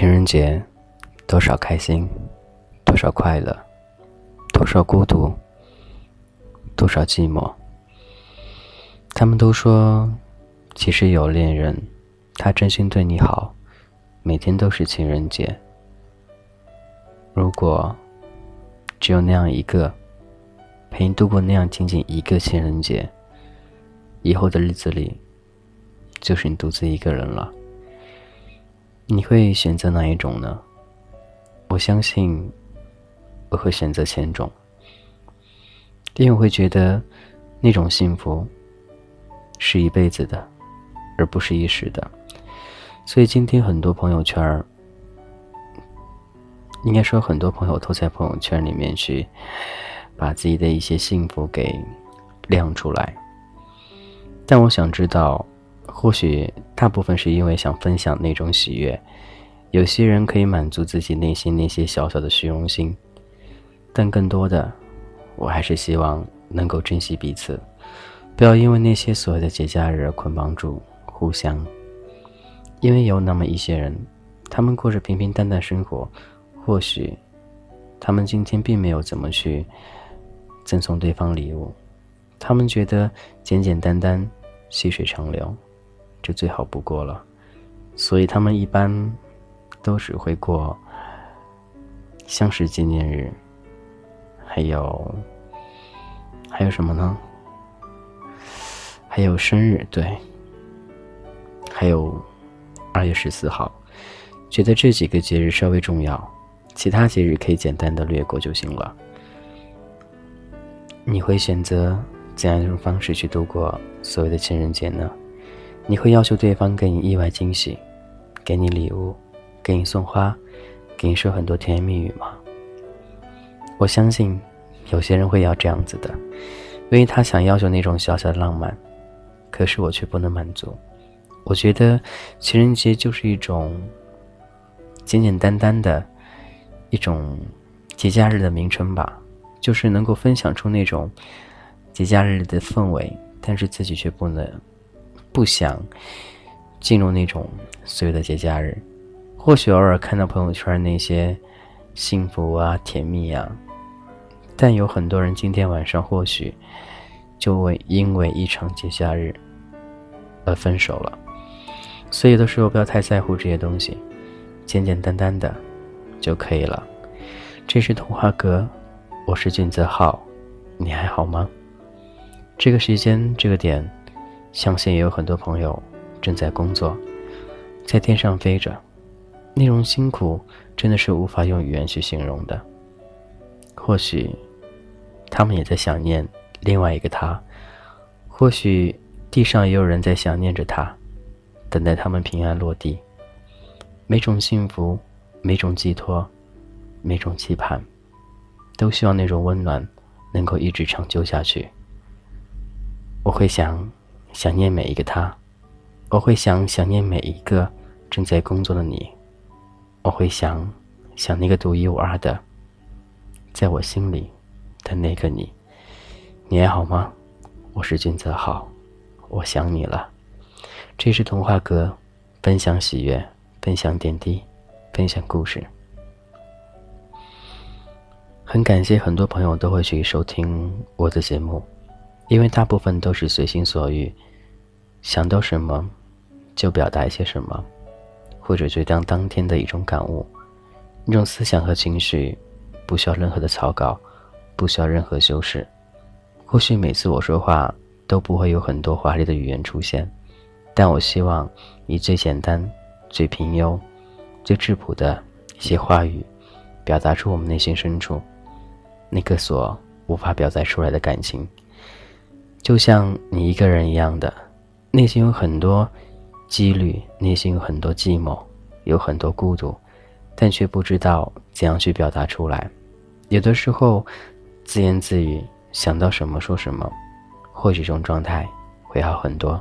情人节，多少开心，多少快乐，多少孤独，多少寂寞。他们都说，其实有恋人，他真心对你好，每天都是情人节。如果只有那样一个，陪你度过那样仅仅一个情人节，以后的日子里，就是你独自一个人了。你会选择哪一种呢？我相信我会选择前种，因为我会觉得那种幸福是一辈子的，而不是一时的。所以今天很多朋友圈应该说很多朋友都在朋友圈里面去把自己的一些幸福给亮出来，但我想知道。或许大部分是因为想分享那种喜悦，有些人可以满足自己内心那些小小的虚荣心，但更多的，我还是希望能够珍惜彼此，不要因为那些所谓的节假日而捆绑住互相。因为有那么一些人，他们过着平平淡淡生活，或许他们今天并没有怎么去赠送对方礼物，他们觉得简简单单，细水长流。这最好不过了，所以他们一般都只会过相识纪念日，还有还有什么呢？还有生日，对，还有二月十四号，觉得这几个节日稍微重要，其他节日可以简单的略过就行了。你会选择怎样一种方式去度过所谓的情人节呢？你会要求对方给你意外惊喜，给你礼物，给你送花，给你说很多甜言蜜语吗？我相信，有些人会要这样子的，因为他想要求那种小小的浪漫，可是我却不能满足。我觉得情人节就是一种简简单单的一种节假日的名称吧，就是能够分享出那种节假日的氛围，但是自己却不能。不想进入那种所谓的节假日，或许偶尔看到朋友圈那些幸福啊、甜蜜啊，但有很多人今天晚上或许就会因为一场节假日而分手了。所以有的时候不要太在乎这些东西，简简单单的就可以了。这是童话阁，我是俊泽浩，你还好吗？这个时间，这个点。相信也有很多朋友正在工作，在天上飞着，那种辛苦真的是无法用语言去形容的。或许他们也在想念另外一个他，或许地上也有人在想念着他，等待他们平安落地。每种幸福，每种寄托，每种期盼，都希望那种温暖能够一直长久下去。我会想。想念每一个他，我会想想念每一个正在工作的你，我会想想那个独一无二的，在我心里的那个你，你还好吗？我是君泽浩，我想你了。这是童话阁，分享喜悦，分享点滴，分享故事。很感谢很多朋友都会去收听我的节目。因为大部分都是随心所欲，想到什么就表达一些什么，或者就当当天的一种感悟，那种思想和情绪不需要任何的草稿，不需要任何修饰。或许每次我说话都不会有很多华丽的语言出现，但我希望以最简单、最平庸、最质朴的一些话语，表达出我们内心深处那个所无法表达出来的感情。就像你一个人一样的，内心有很多几率，内心有很多寂寞，有很多孤独，但却不知道怎样去表达出来。有的时候，自言自语，想到什么说什么，或许这种状态会好很多。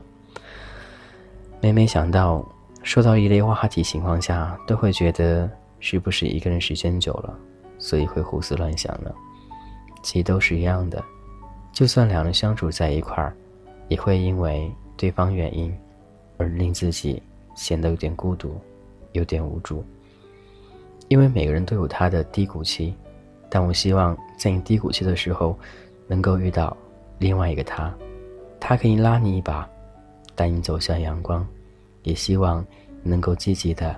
每每想到说到一类话题情况下，都会觉得是不是一个人时间久了，所以会胡思乱想呢？其实都是一样的。就算两人相处在一块儿，也会因为对方原因，而令自己显得有点孤独，有点无助。因为每个人都有他的低谷期，但我希望在你低谷期的时候，能够遇到另外一个他，他可以拉你一把，带你走向阳光，也希望能够积极的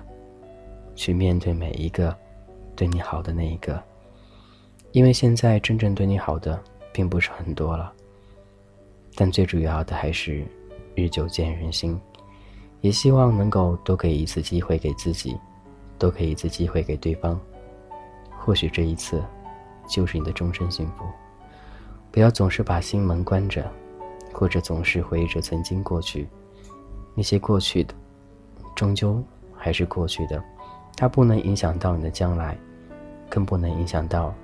去面对每一个对你好的那一个，因为现在真正对你好的并不是很多了，但最主要的还是日久见人心。也希望能够多给一次机会给自己，多给一次机会给对方。或许这一次，就是你的终身幸福。不要总是把心门关着，或者总是回忆着曾经过去。那些过去的，终究还是过去的，它不能影响到你的将来，更不能影响到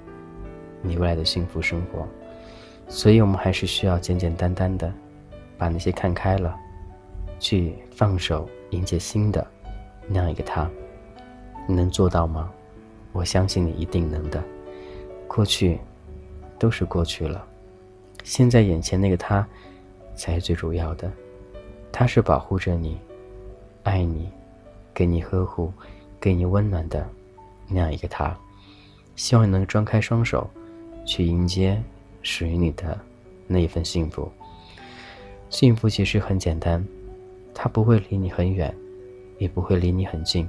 你未来的幸福生活。所以，我们还是需要简简单单的，把那些看开了。去放手，迎接新的那样一个他，你能做到吗？我相信你一定能的。过去都是过去了，现在眼前那个他才是最主要的。他是保护着你、爱你、给你呵护、给你温暖的那样一个他。希望你能张开双手，去迎接属于你的那一份幸福。幸福其实很简单。他不会离你很远，也不会离你很近，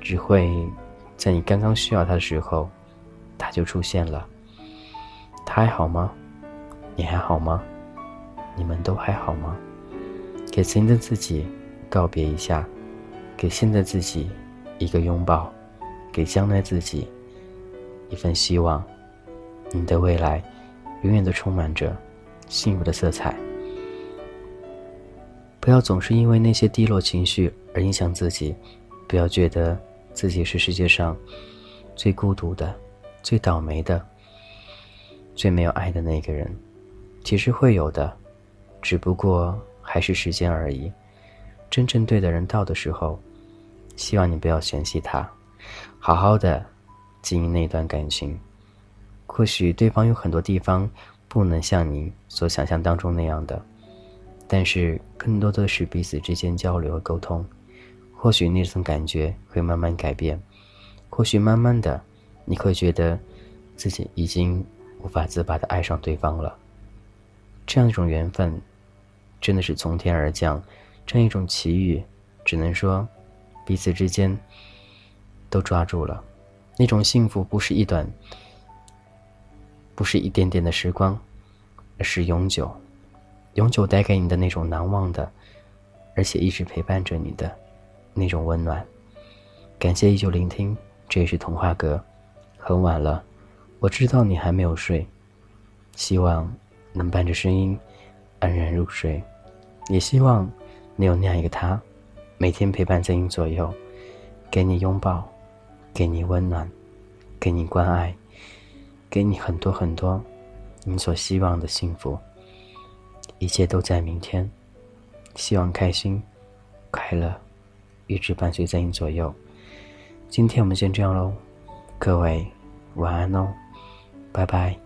只会在你刚刚需要他的时候，他就出现了。他还好吗？你还好吗？你们都还好吗？给曾经的自己告别一下，给现在自己一个拥抱，给将来自己一份希望。你的未来永远都充满着幸福的色彩。不要总是因为那些低落情绪而影响自己，不要觉得自己是世界上最孤独的、最倒霉的、最没有爱的那个人。其实会有的，只不过还是时间而已。真正对的人到的时候，希望你不要嫌弃他，好好的经营那段感情。或许对方有很多地方不能像你所想象当中那样的。但是，更多的是彼此之间交流和沟通，或许那种感觉会慢慢改变，或许慢慢的，你会觉得自己已经无法自拔的爱上对方了。这样一种缘分，真的是从天而降，这样一种奇遇，只能说彼此之间都抓住了。那种幸福不是一段，不是一点点的时光，而是永久。永久带给你的那种难忘的，而且一直陪伴着你的那种温暖。感谢依旧聆听，这里是童话阁。很晚了，我知道你还没有睡，希望能伴着声音安然入睡。也希望你有那样一个他，每天陪伴在你左右，给你拥抱，给你温暖，给你关爱，给你很多很多你所希望的幸福。一切都在明天，希望开心、快乐一直伴随在你左右。今天我们先这样喽，各位晚安喽，拜拜。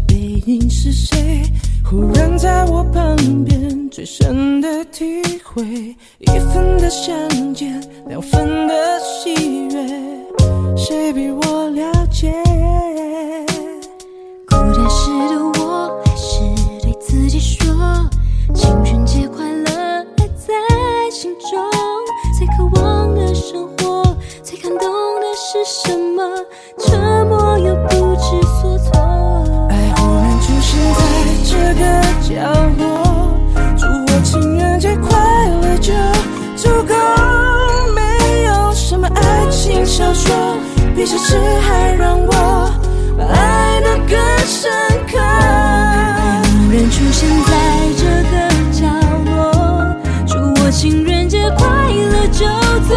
背影是谁忽然在我旁边最深的体会一分的相见，两分的喜悦，谁比我了解？孤单时的我，还是对自己说：情人节快乐，爱在心中。最渴望的生活，最感动的是什么？角落，祝我情人节快乐。就足够，没有什么爱情小说比现实还让我爱得更深刻。有人出现在这个角落，祝我情人节快乐就足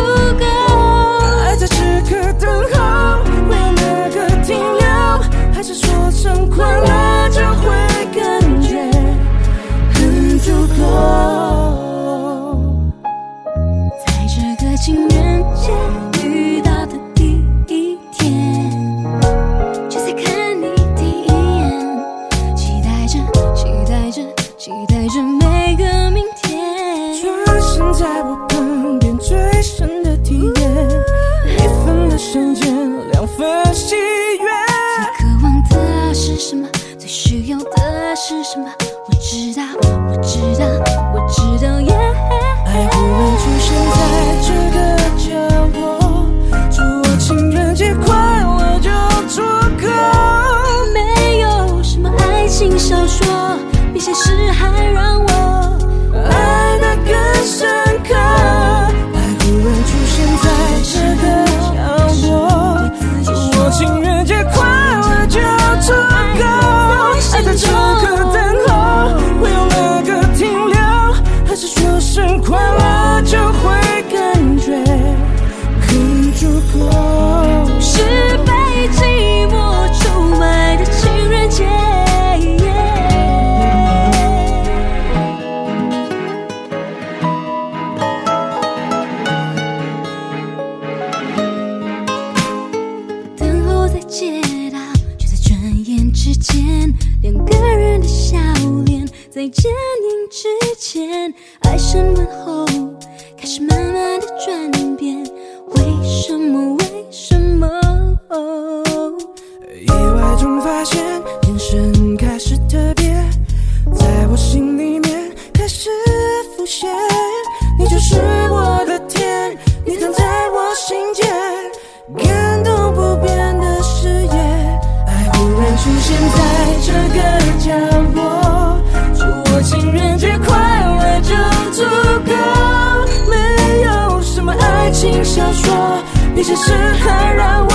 什么？我知道我知道。在坚年之前，爱神问候开始慢慢的转变，为什么？为什么？哦、意外中发现，眼神开始一些事很让我。